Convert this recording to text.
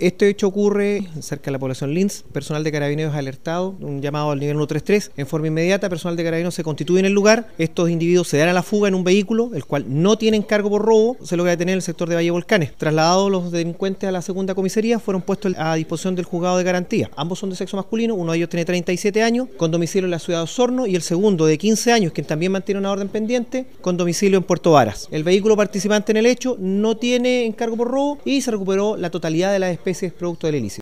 Este hecho ocurre cerca de la población Linz. Personal de carabineros alertado, un llamado al nivel 133. En forma inmediata, personal de carabineros se constituye en el lugar. Estos individuos se dan a la fuga en un vehículo, el cual no tienen cargo por robo. Se logra detener en el sector de Valle Volcanes. Trasladados los delincuentes a la segunda comisaría, fueron puestos a disposición del juzgado de garantía. Ambos son de sexo masculino, uno de ellos tiene 37 años, con domicilio en la ciudad de Osorno, y el segundo de 15 años, quien también mantiene una orden pendiente, con domicilio en Puerto Varas. El vehículo participante en el hecho no tiene encargo por robo y se recuperó la totalidad de las especies producto del ilícito.